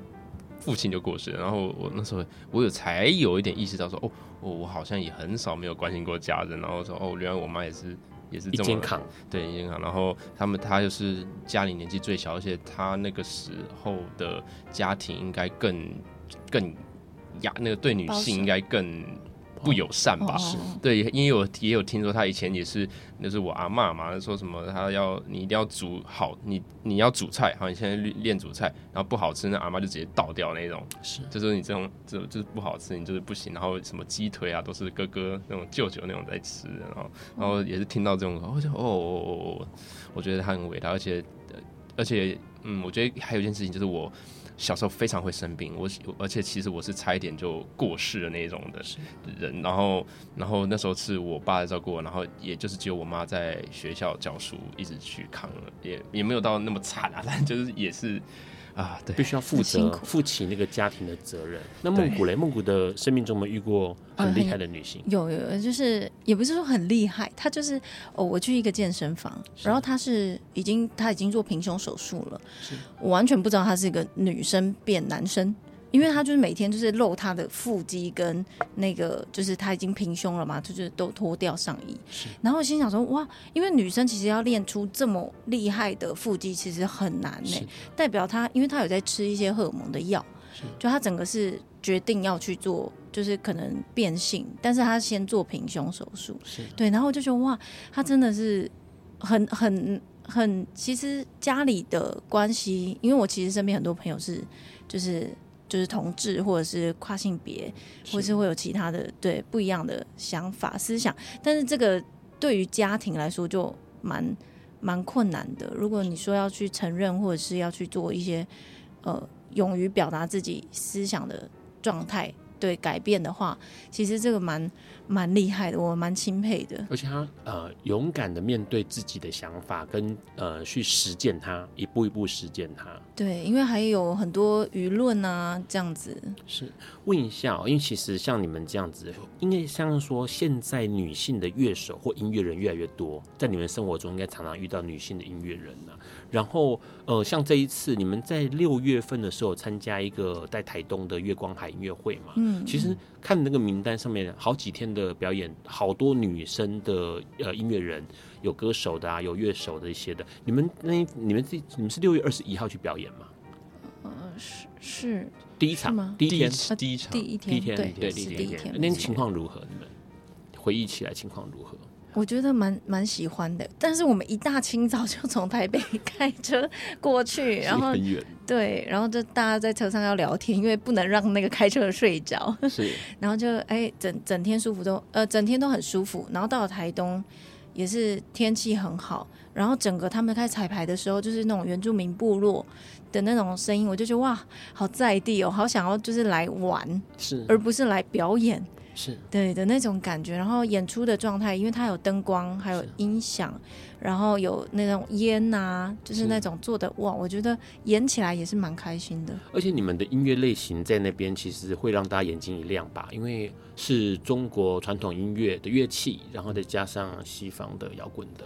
父亲就过世，然后我那时候我有才有一点意识到说哦，我我好像也很少没有关心过家人，然后说哦，原来我妈也是也是这么健康，对健康，然后他们他就是家里年纪最小，而且他那个时候的家庭应该更更压那个对女性应该更。不友善吧？是对，因为我也有听说他以前也是，那是我阿嬷嘛，说什么他要你一定要煮好，你你要煮菜，好，你现在练练煮菜，然后不好吃，那阿嬷就直接倒掉那种，是，就是你这种就就是不好吃，你就是不行，然后什么鸡腿啊都是哥哥那种舅舅那种在吃，然后然后也是听到这种，我就哦，哦，我觉得他很伟大，而且而且嗯，我觉得还有一件事情就是我。小时候非常会生病，我而且其实我是差一点就过世的那种的人，然后然后那时候是我爸在照顾我，然后也就是只有我妈在学校教书，一直去扛了，也也没有到那么惨啊，但就是也是。啊，对，必须要负责负起那个家庭的责任。那孟古雷，孟古的生命中没遇过很厉害的女性？有、有有，就是也不是说很厉害，她就是哦，我去一个健身房，然后她是已经她已经做平胸手术了，我完全不知道她是一个女生变男生。因为他就是每天就是露他的腹肌跟那个，就是他已经平胸了嘛，就是都脱掉上衣。然后我心想说，哇，因为女生其实要练出这么厉害的腹肌，其实很难呢、欸。代表他，因为他有在吃一些荷尔蒙的药，就他整个是决定要去做，就是可能变性，但是他先做平胸手术。对，然后我就觉得哇，他真的是很很很，其实家里的关系，因为我其实身边很多朋友是就是。就是同志，或者是跨性别，或者是会有其他的对不一样的想法思想，但是这个对于家庭来说就蛮蛮困难的。如果你说要去承认，或者是要去做一些呃勇于表达自己思想的状态，对改变的话，其实这个蛮。蛮厉害的，我蛮钦佩的。而且他呃勇敢的面对自己的想法，跟呃去实践它，一步一步实践它。对，因为还有很多舆论啊，这样子。是问一下哦，因为其实像你们这样子，应该像说现在女性的乐手或音乐人越来越多，在你们生活中应该常常遇到女性的音乐人呢、啊。然后呃，像这一次你们在六月份的时候参加一个在台东的月光海音乐会嘛，嗯，其实看那个名单上面好几天的表演，好多女生的呃音乐人，有歌手的啊，有乐手的一些的。你们那你们这你们是六月二十一号去表演吗？呃，是是第一场吗？第一天，第一场，第一天，第一天，对，第一天。那天情况如何？你们回忆起来情况如何？我觉得蛮蛮喜欢的，但是我们一大清早就从台北 [LAUGHS] 开车过去，然后对，然后就大家在车上要聊天，因为不能让那个开车的睡着，是，[LAUGHS] 然后就哎整整天舒服都呃整天都很舒服，然后到了台东也是天气很好，然后整个他们开始彩排的时候，就是那种原住民部落的那种声音，我就觉得哇，好在地哦，好想要就是来玩，是，而不是来表演。是对的那种感觉，然后演出的状态，因为它有灯光，还有音响，然后有那种烟呐、啊，就是那种做的哇，我觉得演起来也是蛮开心的。而且你们的音乐类型在那边其实会让大家眼睛一亮吧，因为是中国传统音乐的乐器，然后再加上西方的摇滚的。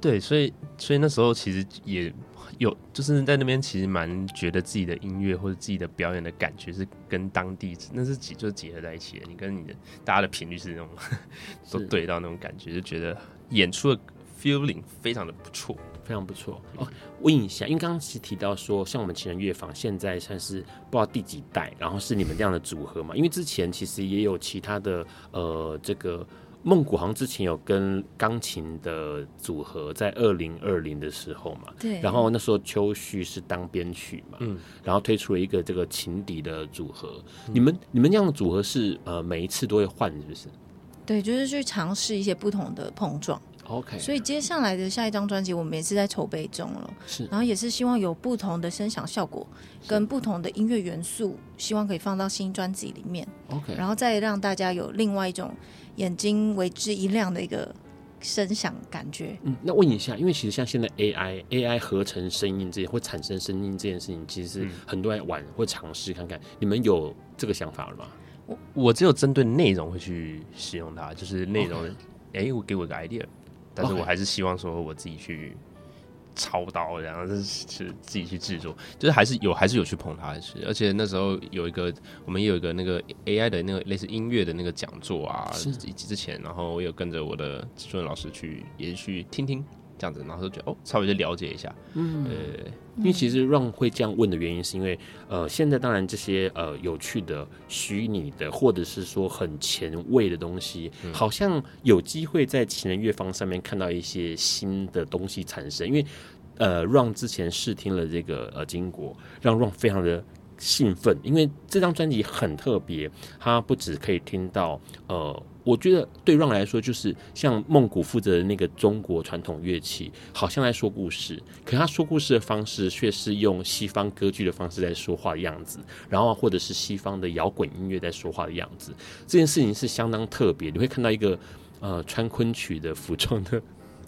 对，所以所以那时候其实也有，就是在那边其实蛮觉得自己的音乐或者自己的表演的感觉是跟当地那是结就是结合在一起的。你跟你的大家的频率是那种都对到那种感觉，就觉得演出的 feeling 非常的不错。非常不错哦。问一下，因为刚刚其实提到说，像我们情人乐坊现在算是不知道第几代，然后是你们这样的组合嘛？因为之前其实也有其他的呃，这个梦古好像之前有跟钢琴的组合，在二零二零的时候嘛，对。然后那时候秋旭是当编曲嘛，嗯，然后推出了一个这个情敌的组合。你们你们这样的组合是呃每一次都会换，是不是？对，就是去尝试一些不同的碰撞。OK，所以接下来的下一张专辑，我们也是在筹备中了。是，然后也是希望有不同的声响效果，跟不同的音乐元素，希望可以放到新专辑里面。OK，然后再让大家有另外一种眼睛为之一亮的一个声响感觉。嗯，那问一下，因为其实像现在 AI AI 合成声音这些，会产生声音这件事情，其实很多人玩或尝试看看，你们有这个想法了吗？我我只有针对内容会去使用它，就是内容，哎 Okay.，我给我一个 idea。但是我还是希望说我自己去操刀，然后是是自己去制作，就是还是有还是有去捧他的事。而且那时候有一个，我们也有一个那个 AI 的那个类似音乐的那个讲座啊，是以及之前，然后我有跟着我的制作人老师去也去听听。这样子，然后就觉得哦，稍微就了解一下，嗯，对，因为其实让会这样问的原因，是因为呃，现在当然这些呃有趣的、虚拟的，或者是说很前卫的东西，嗯、好像有机会在情人乐坊上面看到一些新的东西产生。因为呃，让之前试听了这个呃经国，让让非常的兴奋，因为这张专辑很特别，它不只可以听到呃。我觉得对让来说，就是像梦古负责的那个中国传统乐器，好像在说故事，可他说故事的方式却是用西方歌剧的方式在说话的样子，然后或者是西方的摇滚音乐在说话的样子。这件事情是相当特别，你会看到一个呃穿昆曲的服装的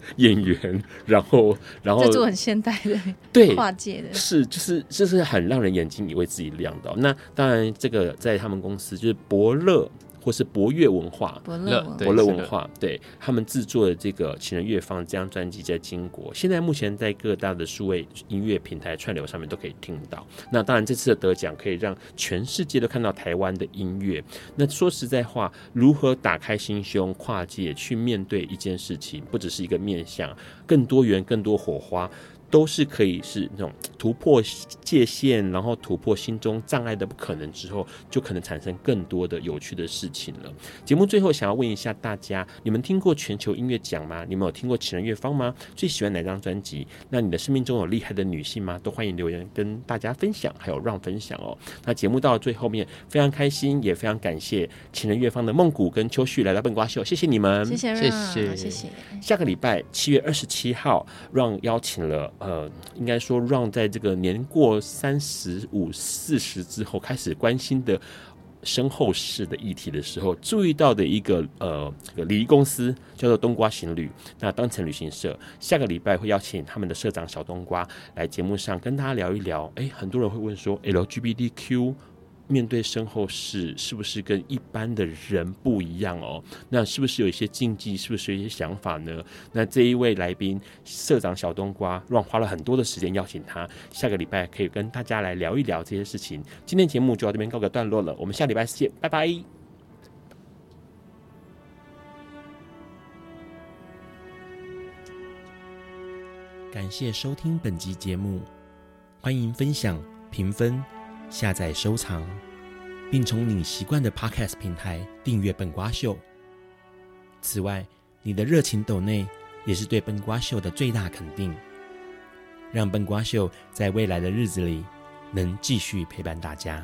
[LAUGHS] 演员，然后然后这做很现代的对跨界的，是就是就是很让人眼睛以为自己亮的。那当然，这个在他们公司就是伯乐。或是博乐文化，伯乐伯乐文化，对他们制作的这个情人乐坊这张专辑在金国，现在目前在各大的数位音乐平台串流上面都可以听到。那当然，这次的得奖可以让全世界都看到台湾的音乐。那说实在话，如何打开心胸，跨界去面对一件事情，不只是一个面向，更多元、更多火花。都是可以是那种突破界限，然后突破心中障碍的不可能之后，就可能产生更多的有趣的事情了。节目最后想要问一下大家，你们听过全球音乐奖吗？你们有听过情人乐方吗？最喜欢哪张专辑？那你的生命中有厉害的女性吗？都欢迎留言跟大家分享，还有让分享哦。那节目到了最后面，非常开心，也非常感谢情人乐方的梦谷跟秋旭来到笨瓜秀，谢谢你们，谢谢，谢谢，谢谢。下个礼拜七月二十七号，让邀请了。呃，应该说，让在这个年过三十五、四十之后，开始关心的身后事的议题的时候，注意到的一个呃，这个礼仪公司叫做冬瓜行旅。那当成旅行社下个礼拜会邀请他们的社长小冬瓜来节目上跟大家聊一聊。哎，很多人会问说，LGBTQ。面对身后事，是不是跟一般的人不一样哦？那是不是有一些禁忌？是不是有一些想法呢？那这一位来宾，社长小冬瓜，让花了很多的时间邀请他，下个礼拜可以跟大家来聊一聊这些事情。今天节目就到这边告个段落了，我们下礼拜见，拜拜。感谢收听本集节目，欢迎分享、评分。下载收藏，并从你习惯的 Podcast 平台订阅本瓜秀。此外，你的热情抖内也是对本瓜秀的最大肯定，让本瓜秀在未来的日子里能继续陪伴大家。